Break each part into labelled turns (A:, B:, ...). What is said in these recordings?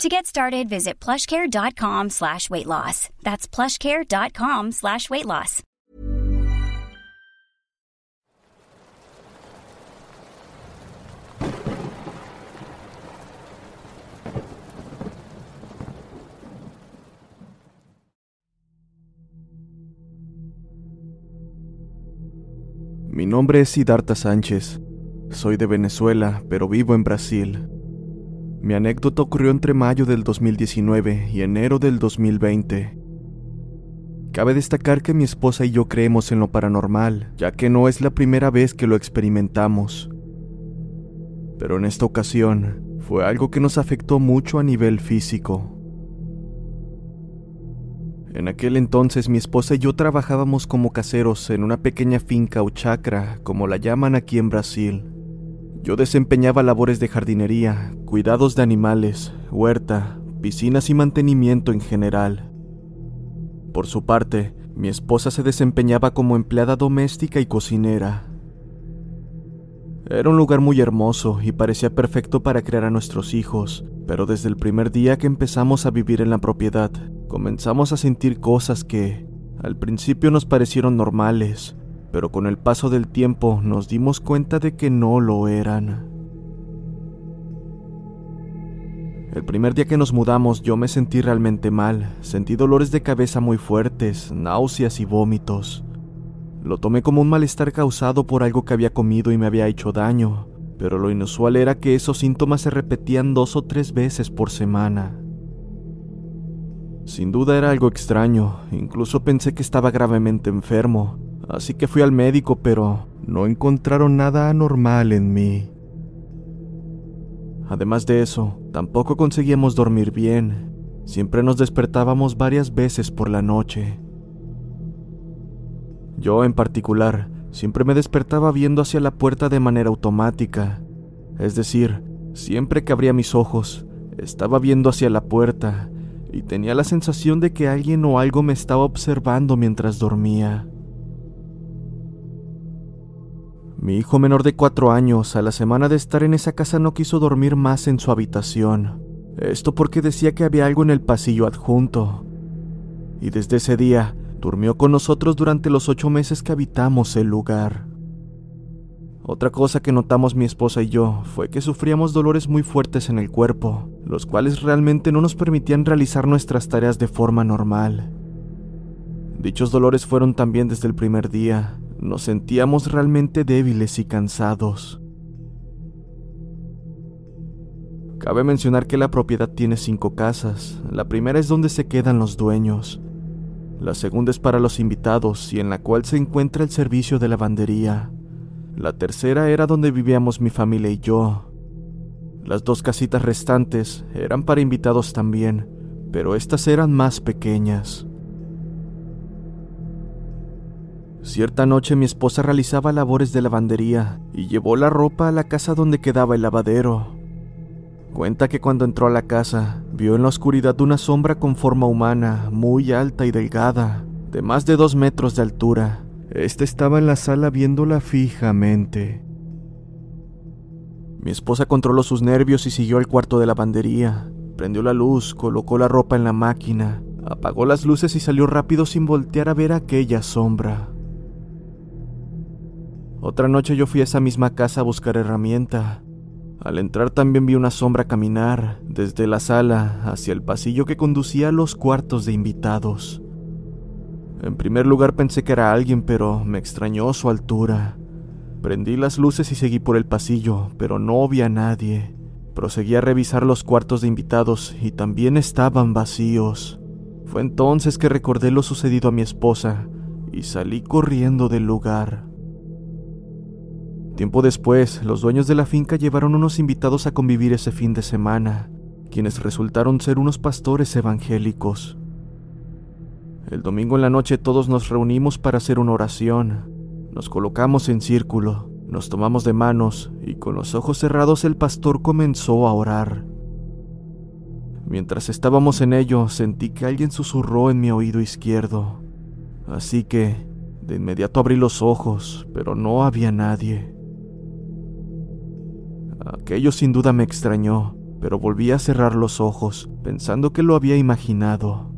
A: To get started, visit plushcare.com slash weight loss. That's plushcare.com slash weight loss.
B: Mi nombre es Siddhartha Sánchez. Soy de Venezuela, pero vivo en Brasil. Mi anécdota ocurrió entre mayo del 2019 y enero del 2020. Cabe destacar que mi esposa y yo creemos en lo paranormal, ya que no es la primera vez que lo experimentamos. Pero en esta ocasión fue algo que nos afectó mucho a nivel físico. En aquel entonces mi esposa y yo trabajábamos como caseros en una pequeña finca o chacra, como la llaman aquí en Brasil. Yo desempeñaba labores de jardinería, cuidados de animales, huerta, piscinas y mantenimiento en general. Por su parte, mi esposa se desempeñaba como empleada doméstica y cocinera. Era un lugar muy hermoso y parecía perfecto para crear a nuestros hijos, pero desde el primer día que empezamos a vivir en la propiedad, comenzamos a sentir cosas que, al principio nos parecieron normales, pero con el paso del tiempo nos dimos cuenta de que no lo eran. El primer día que nos mudamos yo me sentí realmente mal, sentí dolores de cabeza muy fuertes, náuseas y vómitos. Lo tomé como un malestar causado por algo que había comido y me había hecho daño, pero lo inusual era que esos síntomas se repetían dos o tres veces por semana. Sin duda era algo extraño, incluso pensé que estaba gravemente enfermo, así que fui al médico, pero no encontraron nada anormal en mí. Además de eso, tampoco conseguíamos dormir bien. Siempre nos despertábamos varias veces por la noche. Yo, en particular, siempre me despertaba viendo hacia la puerta de manera automática. Es decir, siempre que abría mis ojos, estaba viendo hacia la puerta y tenía la sensación de que alguien o algo me estaba observando mientras dormía. Mi hijo menor de cuatro años, a la semana de estar en esa casa, no quiso dormir más en su habitación. Esto porque decía que había algo en el pasillo adjunto. Y desde ese día, durmió con nosotros durante los ocho meses que habitamos el lugar. Otra cosa que notamos mi esposa y yo fue que sufríamos dolores muy fuertes en el cuerpo, los cuales realmente no nos permitían realizar nuestras tareas de forma normal. Dichos dolores fueron también desde el primer día, nos sentíamos realmente débiles y cansados. Cabe mencionar que la propiedad tiene cinco casas. La primera es donde se quedan los dueños. La segunda es para los invitados y en la cual se encuentra el servicio de lavandería. La tercera era donde vivíamos mi familia y yo. Las dos casitas restantes eran para invitados también, pero estas eran más pequeñas. Cierta noche mi esposa realizaba labores de lavandería y llevó la ropa a la casa donde quedaba el lavadero. Cuenta que cuando entró a la casa, vio en la oscuridad una sombra con forma humana, muy alta y delgada, de más de dos metros de altura. Este estaba en la sala viéndola fijamente. Mi esposa controló sus nervios y siguió al cuarto de lavandería. Prendió la luz, colocó la ropa en la máquina, apagó las luces y salió rápido sin voltear a ver aquella sombra. Otra noche yo fui a esa misma casa a buscar herramienta. Al entrar también vi una sombra caminar desde la sala hacia el pasillo que conducía a los cuartos de invitados. En primer lugar pensé que era alguien, pero me extrañó su altura. Prendí las luces y seguí por el pasillo, pero no vi a nadie. Proseguí a revisar los cuartos de invitados y también estaban vacíos. Fue entonces que recordé lo sucedido a mi esposa y salí corriendo del lugar. Tiempo después, los dueños de la finca llevaron unos invitados a convivir ese fin de semana, quienes resultaron ser unos pastores evangélicos. El domingo en la noche todos nos reunimos para hacer una oración. Nos colocamos en círculo, nos tomamos de manos y con los ojos cerrados el pastor comenzó a orar. Mientras estábamos en ello, sentí que alguien susurró en mi oído izquierdo. Así que, de inmediato abrí los ojos, pero no había nadie. Aquello sin duda me extrañó, pero volví a cerrar los ojos, pensando que lo había imaginado.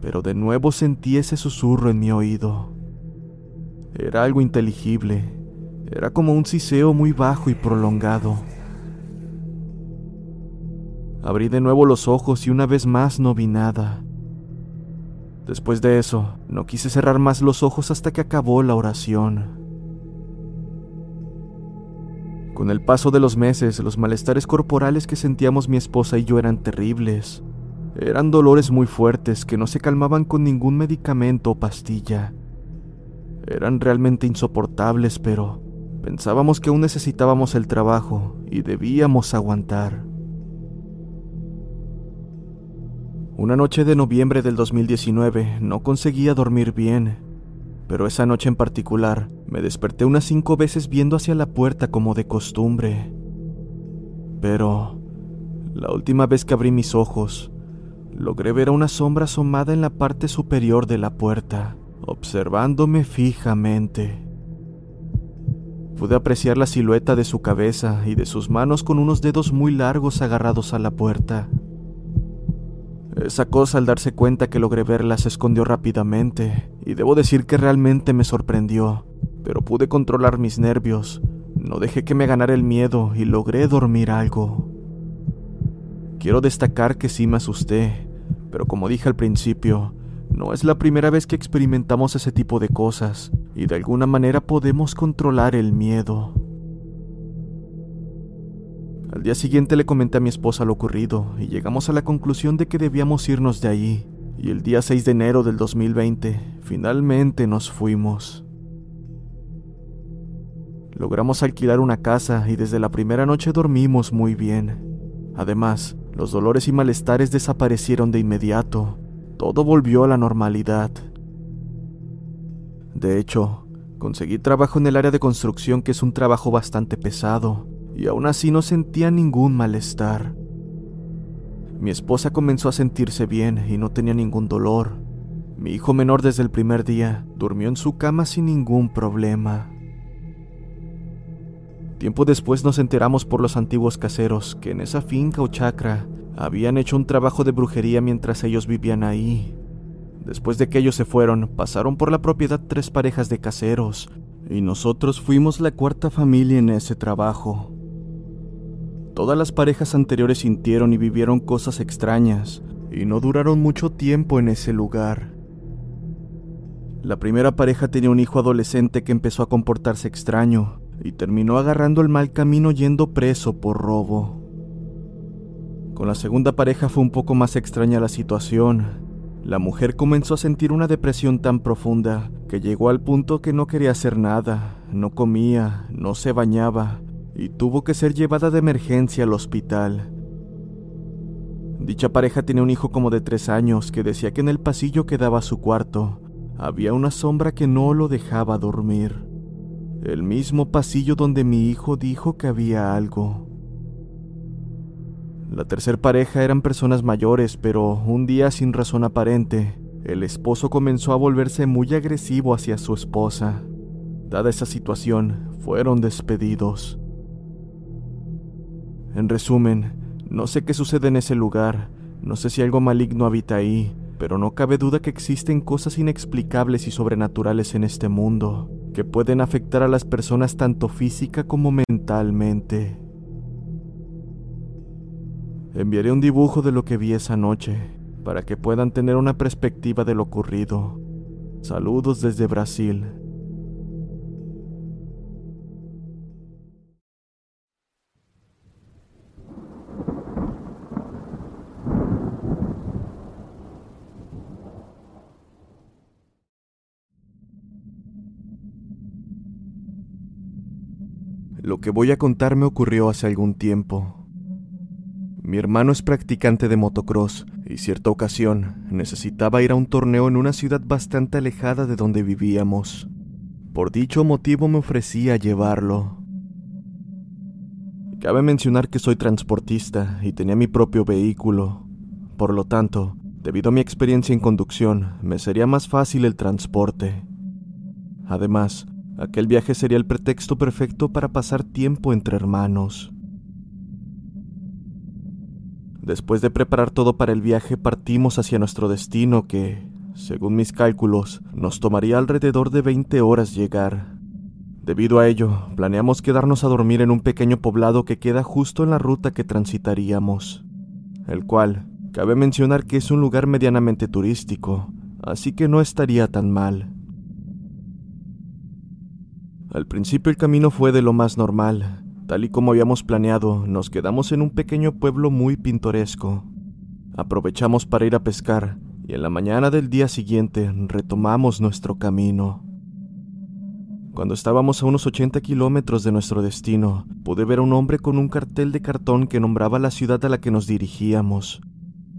B: Pero de nuevo sentí ese susurro en mi oído. Era algo inteligible, era como un siseo muy bajo y prolongado. Abrí de nuevo los ojos y una vez más no vi nada. Después de eso, no quise cerrar más los ojos hasta que acabó la oración. Con el paso de los meses, los malestares corporales que sentíamos mi esposa y yo eran terribles. Eran dolores muy fuertes que no se calmaban con ningún medicamento o pastilla. Eran realmente insoportables, pero pensábamos que aún necesitábamos el trabajo y debíamos aguantar. Una noche de noviembre del 2019 no conseguía dormir bien pero esa noche en particular me desperté unas cinco veces viendo hacia la puerta como de costumbre. Pero la última vez que abrí mis ojos, logré ver a una sombra asomada en la parte superior de la puerta, observándome fijamente. Pude apreciar la silueta de su cabeza y de sus manos con unos dedos muy largos agarrados a la puerta. Esa cosa al darse cuenta que logré verla se escondió rápidamente, y debo decir que realmente me sorprendió, pero pude controlar mis nervios, no dejé que me ganara el miedo y logré dormir algo. Quiero destacar que sí me asusté, pero como dije al principio, no es la primera vez que experimentamos ese tipo de cosas, y de alguna manera podemos controlar el miedo. Al día siguiente le comenté a mi esposa lo ocurrido y llegamos a la conclusión de que debíamos irnos de allí. Y el día 6 de enero del 2020, finalmente nos fuimos. Logramos alquilar una casa y desde la primera noche dormimos muy bien. Además, los dolores y malestares desaparecieron de inmediato. Todo volvió a la normalidad. De hecho, conseguí trabajo en el área de construcción que es un trabajo bastante pesado y aún así no sentía ningún malestar. Mi esposa comenzó a sentirse bien y no tenía ningún dolor. Mi hijo menor desde el primer día durmió en su cama sin ningún problema. Tiempo después nos enteramos por los antiguos caseros que en esa finca o chacra habían hecho un trabajo de brujería mientras ellos vivían ahí. Después de que ellos se fueron, pasaron por la propiedad tres parejas de caseros, y nosotros fuimos la cuarta familia en ese trabajo. Todas las parejas anteriores sintieron y vivieron cosas extrañas, y no duraron mucho tiempo en ese lugar. La primera pareja tenía un hijo adolescente que empezó a comportarse extraño, y terminó agarrando el mal camino yendo preso por robo. Con la segunda pareja fue un poco más extraña la situación. La mujer comenzó a sentir una depresión tan profunda que llegó al punto que no quería hacer nada, no comía, no se bañaba, y tuvo que ser llevada de emergencia al hospital. Dicha pareja tenía un hijo como de tres años que decía que en el pasillo que daba a su cuarto había una sombra que no lo dejaba dormir. El mismo pasillo donde mi hijo dijo que había algo. La tercer pareja eran personas mayores, pero un día sin razón aparente, el esposo comenzó a volverse muy agresivo hacia su esposa. Dada esa situación, fueron despedidos. En resumen, no sé qué sucede en ese lugar, no sé si algo maligno habita ahí, pero no cabe duda que existen cosas inexplicables y sobrenaturales en este mundo, que pueden afectar a las personas tanto física como mentalmente. Enviaré un dibujo de lo que vi esa noche, para que puedan tener una perspectiva de lo ocurrido. Saludos desde Brasil. Lo que voy a contar me ocurrió hace algún tiempo. Mi hermano es practicante de motocross y cierta ocasión necesitaba ir a un torneo en una ciudad bastante alejada de donde vivíamos. Por dicho motivo me ofrecía llevarlo. Cabe mencionar que soy transportista y tenía mi propio vehículo. Por lo tanto, debido a mi experiencia en conducción, me sería más fácil el transporte. Además, aquel viaje sería el pretexto perfecto para pasar tiempo entre hermanos. Después de preparar todo para el viaje, partimos hacia nuestro destino que, según mis cálculos, nos tomaría alrededor de 20 horas llegar. Debido a ello, planeamos quedarnos a dormir en un pequeño poblado que queda justo en la ruta que transitaríamos, el cual, cabe mencionar que es un lugar medianamente turístico, así que no estaría tan mal. Al principio el camino fue de lo más normal, Tal y como habíamos planeado, nos quedamos en un pequeño pueblo muy pintoresco. Aprovechamos para ir a pescar y en la mañana del día siguiente retomamos nuestro camino. Cuando estábamos a unos 80 kilómetros de nuestro destino, pude ver a un hombre con un cartel de cartón que nombraba la ciudad a la que nos dirigíamos.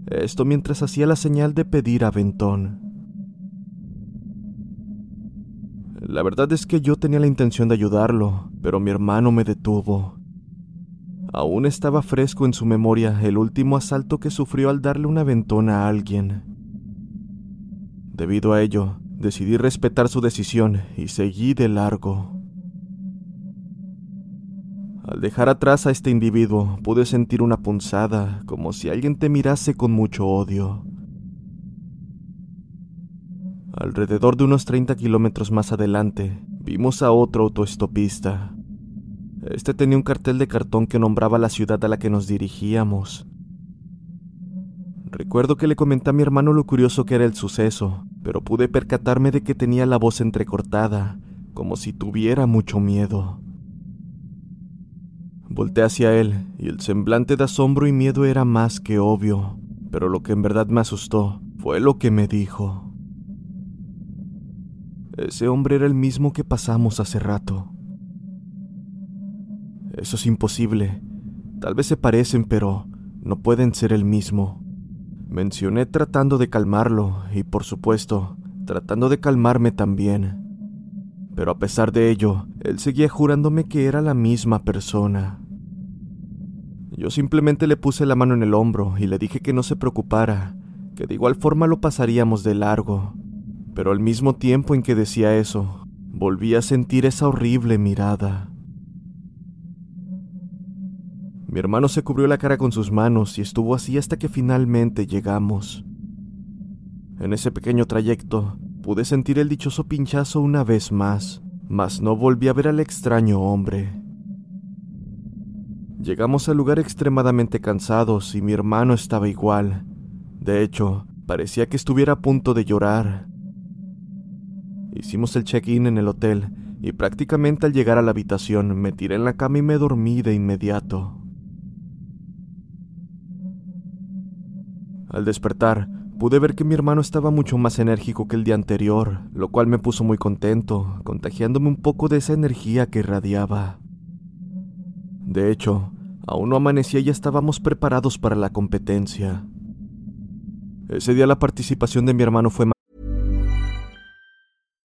B: Esto mientras hacía la señal de pedir aventón. La verdad es que yo tenía la intención de ayudarlo, pero mi hermano me detuvo. Aún estaba fresco en su memoria el último asalto que sufrió al darle una ventona a alguien. Debido a ello, decidí respetar su decisión y seguí de largo. Al dejar atrás a este individuo, pude sentir una punzada, como si alguien te mirase con mucho odio. Alrededor de unos 30 kilómetros más adelante, vimos a otro autoestopista. Este tenía un cartel de cartón que nombraba la ciudad a la que nos dirigíamos. Recuerdo que le comenté a mi hermano lo curioso que era el suceso, pero pude percatarme de que tenía la voz entrecortada, como si tuviera mucho miedo. Volté hacia él y el semblante de asombro y miedo era más que obvio, pero lo que en verdad me asustó fue lo que me dijo. Ese hombre era el mismo que pasamos hace rato. Eso es imposible. Tal vez se parecen, pero no pueden ser el mismo. Mencioné tratando de calmarlo y, por supuesto, tratando de calmarme también. Pero a pesar de ello, él seguía jurándome que era la misma persona. Yo simplemente le puse la mano en el hombro y le dije que no se preocupara, que de igual forma lo pasaríamos de largo, pero al mismo tiempo en que decía eso, volví a sentir esa horrible mirada. Mi hermano se cubrió la cara con sus manos y estuvo así hasta que finalmente llegamos. En ese pequeño trayecto pude sentir el dichoso pinchazo una vez más, mas no volví a ver al extraño hombre. Llegamos al lugar extremadamente cansados y mi hermano estaba igual. De hecho, parecía que estuviera a punto de llorar. Hicimos el check-in en el hotel y prácticamente al llegar a la habitación me tiré en la cama y me dormí de inmediato. Al despertar, pude ver que mi hermano estaba mucho más enérgico que el día anterior, lo cual me puso muy contento, contagiándome un poco de esa energía que irradiaba. De hecho, aún no amanecía y ya estábamos preparados para la competencia. Ese día la participación de mi hermano fue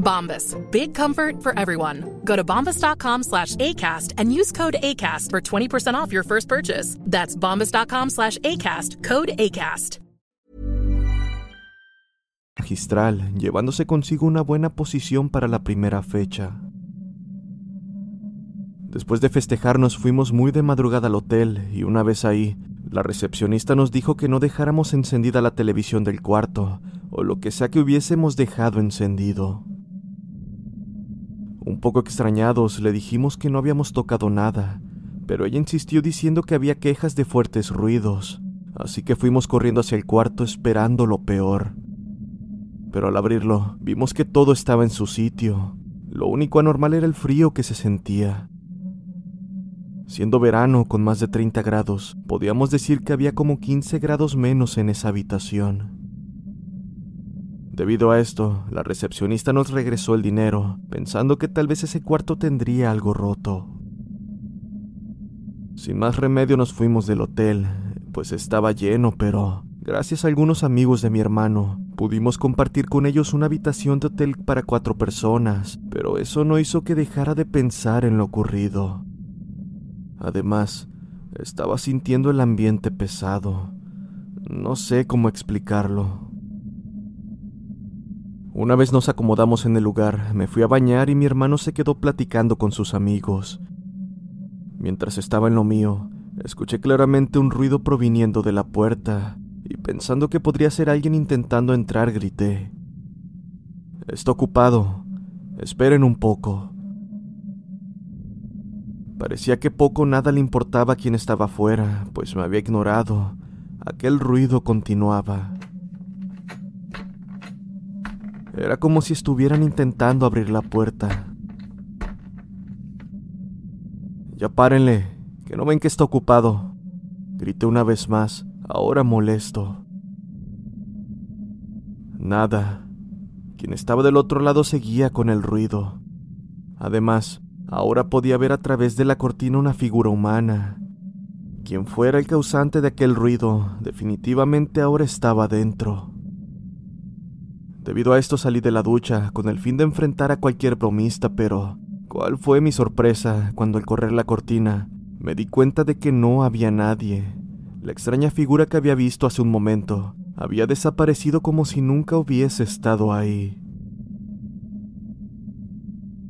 C: Bombas. Big comfort for everyone. Go to bombas.com slash ACAST and use code ACAST for 20% off your first purchase. That's bombas.com slash ACAST. Code ACAST.
B: Magistral, llevándose consigo una buena posición para la primera fecha. Después de festejar nos fuimos muy de madrugada al hotel y una vez ahí, la recepcionista nos dijo que no dejáramos encendida la televisión del cuarto o lo que sea que hubiésemos dejado encendido. Un poco extrañados le dijimos que no habíamos tocado nada, pero ella insistió diciendo que había quejas de fuertes ruidos, así que fuimos corriendo hacia el cuarto esperando lo peor. Pero al abrirlo, vimos que todo estaba en su sitio. Lo único anormal era el frío que se sentía. Siendo verano con más de 30 grados, podíamos decir que había como 15 grados menos en esa habitación. Debido a esto, la recepcionista nos regresó el dinero, pensando que tal vez ese cuarto tendría algo roto. Sin más remedio nos fuimos del hotel, pues estaba lleno, pero gracias a algunos amigos de mi hermano, pudimos compartir con ellos una habitación de hotel para cuatro personas, pero eso no hizo que dejara de pensar en lo ocurrido. Además, estaba sintiendo el ambiente pesado. No sé cómo explicarlo. Una vez nos acomodamos en el lugar, me fui a bañar y mi hermano se quedó platicando con sus amigos. Mientras estaba en lo mío, escuché claramente un ruido proviniendo de la puerta y pensando que podría ser alguien intentando entrar, grité. Está ocupado. Esperen un poco. Parecía que poco o nada le importaba a quien estaba afuera, pues me había ignorado. Aquel ruido continuaba. Era como si estuvieran intentando abrir la puerta. Ya párenle, que no ven que está ocupado. Grité una vez más, ahora molesto. Nada. Quien estaba del otro lado seguía con el ruido. Además, Ahora podía ver a través de la cortina una figura humana. Quien fuera el causante de aquel ruido, definitivamente ahora estaba dentro. Debido a esto salí de la ducha con el fin de enfrentar a cualquier bromista, pero ¿cuál fue mi sorpresa cuando al correr la cortina me di cuenta de que no había nadie? La extraña figura que había visto hace un momento había desaparecido como si nunca hubiese estado ahí.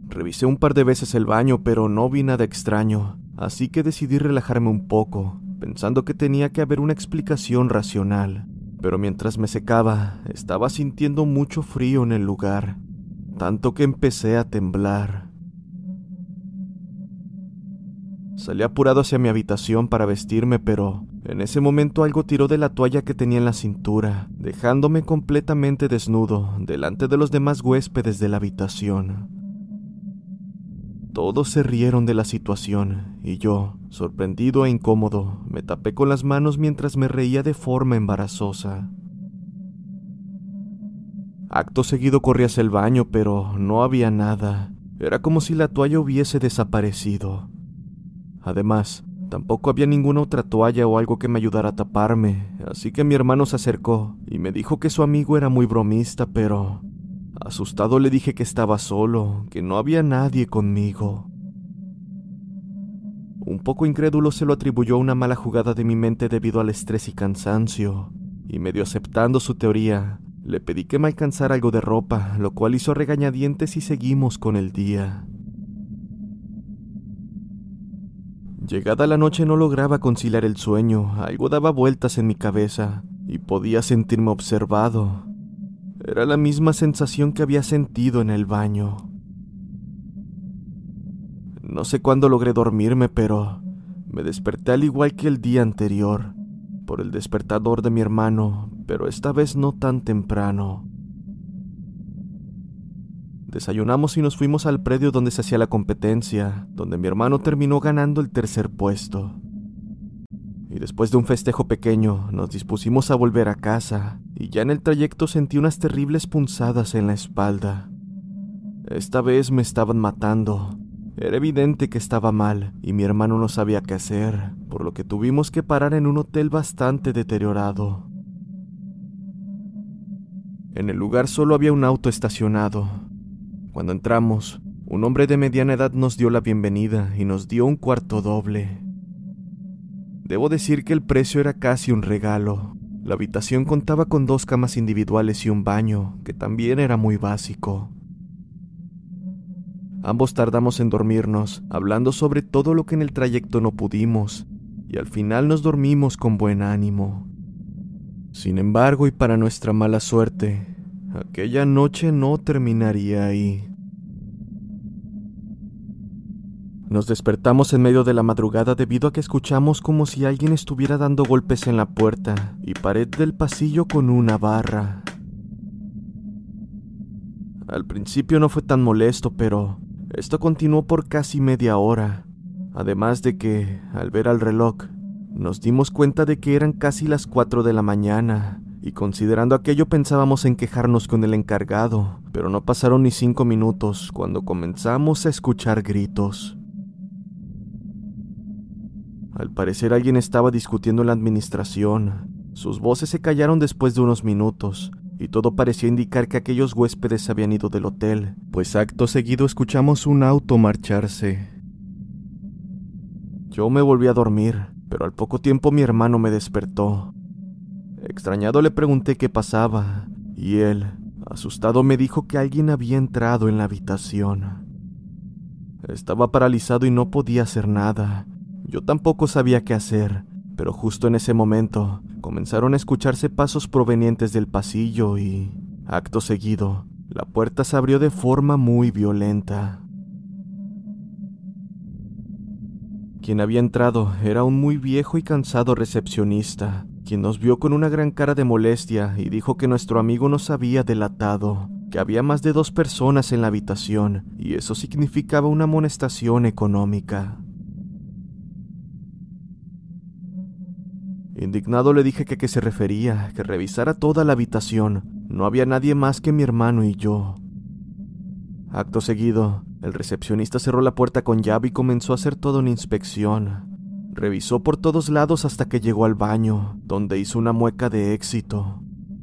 B: Revisé un par de veces el baño, pero no vi nada extraño, así que decidí relajarme un poco, pensando que tenía que haber una explicación racional. Pero mientras me secaba, estaba sintiendo mucho frío en el lugar, tanto que empecé a temblar. Salí apurado hacia mi habitación para vestirme, pero en ese momento algo tiró de la toalla que tenía en la cintura, dejándome completamente desnudo delante de los demás huéspedes de la habitación. Todos se rieron de la situación, y yo, sorprendido e incómodo, me tapé con las manos mientras me reía de forma embarazosa. Acto seguido corrí hacia el baño, pero no había nada. Era como si la toalla hubiese desaparecido. Además, tampoco había ninguna otra toalla o algo que me ayudara a taparme, así que mi hermano se acercó y me dijo que su amigo era muy bromista, pero Asustado le dije que estaba solo, que no había nadie conmigo. Un poco incrédulo se lo atribuyó a una mala jugada de mi mente debido al estrés y cansancio, y medio aceptando su teoría, le pedí que me alcanzara algo de ropa, lo cual hizo regañadientes y seguimos con el día. Llegada la noche no lograba conciliar el sueño, algo daba vueltas en mi cabeza, y podía sentirme observado, era la misma sensación que había sentido en el baño. No sé cuándo logré dormirme, pero me desperté al igual que el día anterior, por el despertador de mi hermano, pero esta vez no tan temprano. Desayunamos y nos fuimos al predio donde se hacía la competencia, donde mi hermano terminó ganando el tercer puesto. Y después de un festejo pequeño, nos dispusimos a volver a casa, y ya en el trayecto sentí unas terribles punzadas en la espalda. Esta vez me estaban matando. Era evidente que estaba mal y mi hermano no sabía qué hacer, por lo que tuvimos que parar en un hotel bastante deteriorado. En el lugar solo había un auto estacionado. Cuando entramos, un hombre de mediana edad nos dio la bienvenida y nos dio un cuarto doble. Debo decir que el precio era casi un regalo. La habitación contaba con dos camas individuales y un baño, que también era muy básico. Ambos tardamos en dormirnos, hablando sobre todo lo que en el trayecto no pudimos, y al final nos dormimos con buen ánimo. Sin embargo, y para nuestra mala suerte, aquella noche no terminaría ahí. Nos despertamos en medio de la madrugada debido a que escuchamos como si alguien estuviera dando golpes en la puerta y pared del pasillo con una barra. Al principio no fue tan molesto, pero esto continuó por casi media hora, además de que, al ver al reloj, nos dimos cuenta de que eran casi las 4 de la mañana, y considerando aquello pensábamos en quejarnos con el encargado, pero no pasaron ni cinco minutos cuando comenzamos a escuchar gritos. Al parecer alguien estaba discutiendo en la administración. Sus voces se callaron después de unos minutos, y todo parecía indicar que aquellos huéspedes habían ido del hotel, pues acto seguido escuchamos un auto marcharse. Yo me volví a dormir, pero al poco tiempo mi hermano me despertó. Extrañado le pregunté qué pasaba, y él, asustado, me dijo que alguien había entrado en la habitación. Estaba paralizado y no podía hacer nada, yo tampoco sabía qué hacer, pero justo en ese momento comenzaron a escucharse pasos provenientes del pasillo y, acto seguido, la puerta se abrió de forma muy violenta. Quien había entrado era un muy viejo y cansado recepcionista, quien nos vio con una gran cara de molestia y dijo que nuestro amigo nos había delatado, que había más de dos personas en la habitación y eso significaba una amonestación económica. Indignado le dije que a qué se refería, que revisara toda la habitación. No había nadie más que mi hermano y yo. Acto seguido, el recepcionista cerró la puerta con llave y comenzó a hacer toda una inspección. Revisó por todos lados hasta que llegó al baño, donde hizo una mueca de éxito,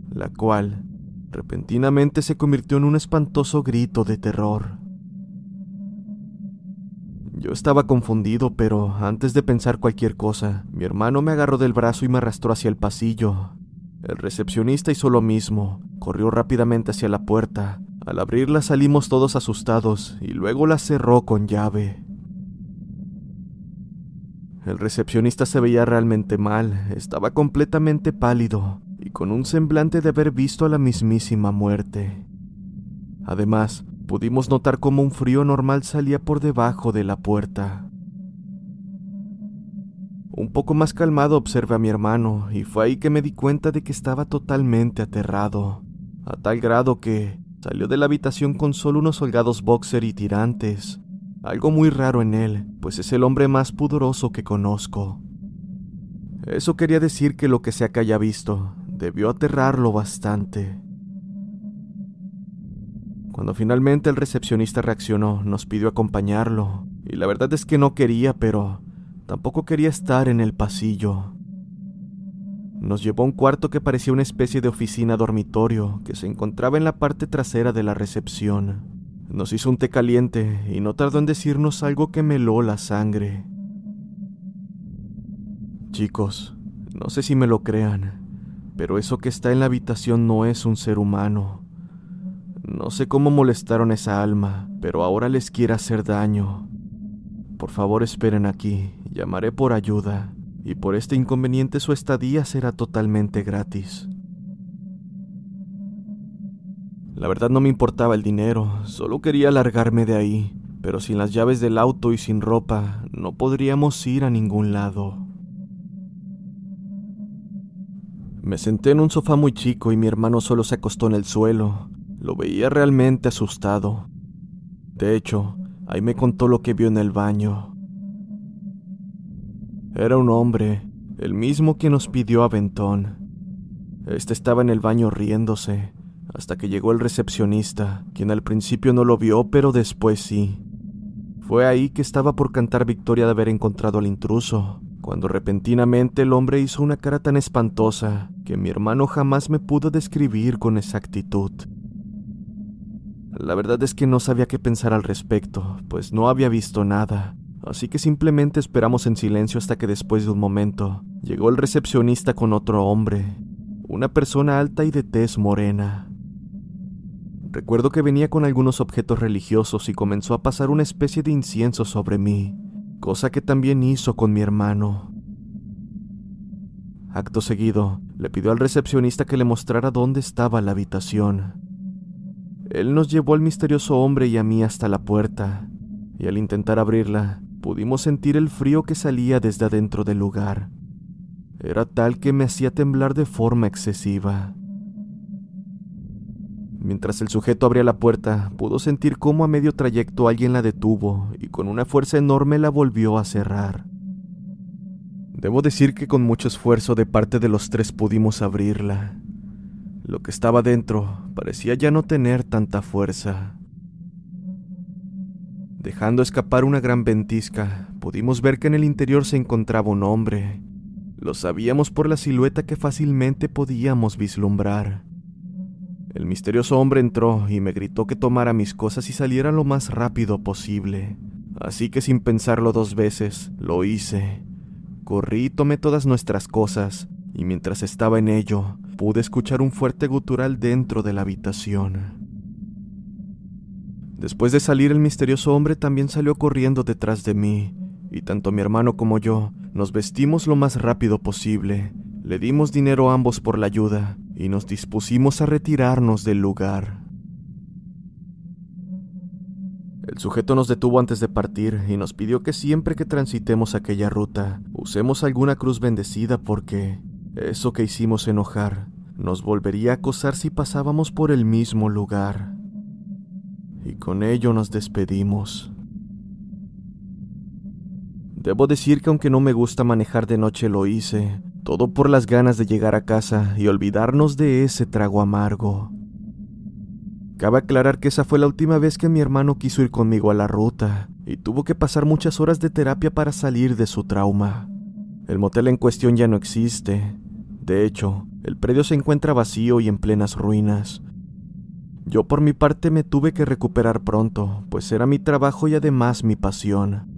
B: la cual repentinamente se convirtió en un espantoso grito de terror. Yo estaba confundido, pero antes de pensar cualquier cosa, mi hermano me agarró del brazo y me arrastró hacia el pasillo. El recepcionista hizo lo mismo, corrió rápidamente hacia la puerta. Al abrirla salimos todos asustados y luego la cerró con llave. El recepcionista se veía realmente mal, estaba completamente pálido y con un semblante de haber visto a la mismísima muerte. Además, pudimos notar cómo un frío normal salía por debajo de la puerta. Un poco más calmado observé a mi hermano y fue ahí que me di cuenta de que estaba totalmente aterrado, a tal grado que salió de la habitación con solo unos holgados boxer y tirantes, algo muy raro en él, pues es el hombre más pudoroso que conozco. Eso quería decir que lo que sea que haya visto debió aterrarlo bastante. Cuando finalmente el recepcionista reaccionó, nos pidió acompañarlo, y la verdad es que no quería, pero tampoco quería estar en el pasillo. Nos llevó a un cuarto que parecía una especie de oficina dormitorio que se encontraba en la parte trasera de la recepción. Nos hizo un té caliente y no tardó en decirnos algo que meló la sangre. Chicos, no sé si me lo crean, pero eso que está en la habitación no es un ser humano. No sé cómo molestaron esa alma, pero ahora les quiere hacer daño. Por favor esperen aquí, llamaré por ayuda, y por este inconveniente su estadía será totalmente gratis. La verdad no me importaba el dinero, solo quería largarme de ahí, pero sin las llaves del auto y sin ropa no podríamos ir a ningún lado. Me senté en un sofá muy chico y mi hermano solo se acostó en el suelo, lo veía realmente asustado. De hecho, ahí me contó lo que vio en el baño. Era un hombre, el mismo que nos pidió aventón. Este estaba en el baño riéndose, hasta que llegó el recepcionista, quien al principio no lo vio, pero después sí. Fue ahí que estaba por cantar victoria de haber encontrado al intruso, cuando repentinamente el hombre hizo una cara tan espantosa que mi hermano jamás me pudo describir con exactitud. La verdad es que no sabía qué pensar al respecto, pues no había visto nada, así que simplemente esperamos en silencio hasta que después de un momento llegó el recepcionista con otro hombre, una persona alta y de tez morena. Recuerdo que venía con algunos objetos religiosos y comenzó a pasar una especie de incienso sobre mí, cosa que también hizo con mi hermano. Acto seguido, le pidió al recepcionista que le mostrara dónde estaba la habitación. Él nos llevó al misterioso hombre y a mí hasta la puerta, y al intentar abrirla, pudimos sentir el frío que salía desde adentro del lugar. Era tal que me hacía temblar de forma excesiva. Mientras el sujeto abría la puerta, pudo sentir cómo a medio trayecto alguien la detuvo y con una fuerza enorme la volvió a cerrar. Debo decir que con mucho esfuerzo de parte de los tres pudimos abrirla, lo que estaba dentro parecía ya no tener tanta fuerza. Dejando escapar una gran ventisca, pudimos ver que en el interior se encontraba un hombre. Lo sabíamos por la silueta que fácilmente podíamos vislumbrar. El misterioso hombre entró y me gritó que tomara mis cosas y saliera lo más rápido posible. Así que sin pensarlo dos veces, lo hice. Corrí y tomé todas nuestras cosas, y mientras estaba en ello, pude escuchar un fuerte gutural dentro de la habitación. Después de salir el misterioso hombre también salió corriendo detrás de mí, y tanto mi hermano como yo nos vestimos lo más rápido posible, le dimos dinero a ambos por la ayuda y nos dispusimos a retirarnos del lugar. El sujeto nos detuvo antes de partir y nos pidió que siempre que transitemos aquella ruta usemos alguna cruz bendecida porque, eso que hicimos enojar nos volvería a acosar si pasábamos por el mismo lugar. Y con ello nos despedimos. Debo decir que aunque no me gusta manejar de noche lo hice, todo por las ganas de llegar a casa y olvidarnos de ese trago amargo. Cabe aclarar que esa fue la última vez que mi hermano quiso ir conmigo a la ruta y tuvo que pasar muchas horas de terapia para salir de su trauma. El motel en cuestión ya no existe, de hecho, el predio se encuentra vacío y en plenas ruinas. Yo por mi parte me tuve que recuperar pronto, pues era mi trabajo y además mi pasión.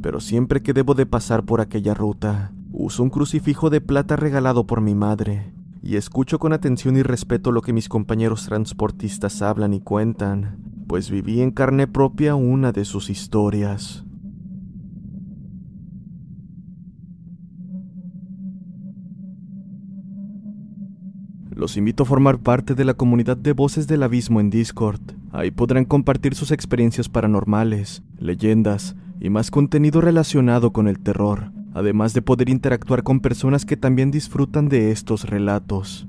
B: Pero siempre que debo de pasar por aquella ruta, uso un crucifijo de plata regalado por mi madre, y escucho con atención y respeto lo que mis compañeros transportistas hablan y cuentan, pues viví en carne propia una de sus historias. Los invito a formar parte de la comunidad de Voces del Abismo en Discord. Ahí podrán compartir sus experiencias paranormales, leyendas y más contenido relacionado con el terror, además de poder interactuar con personas que también disfrutan de estos relatos.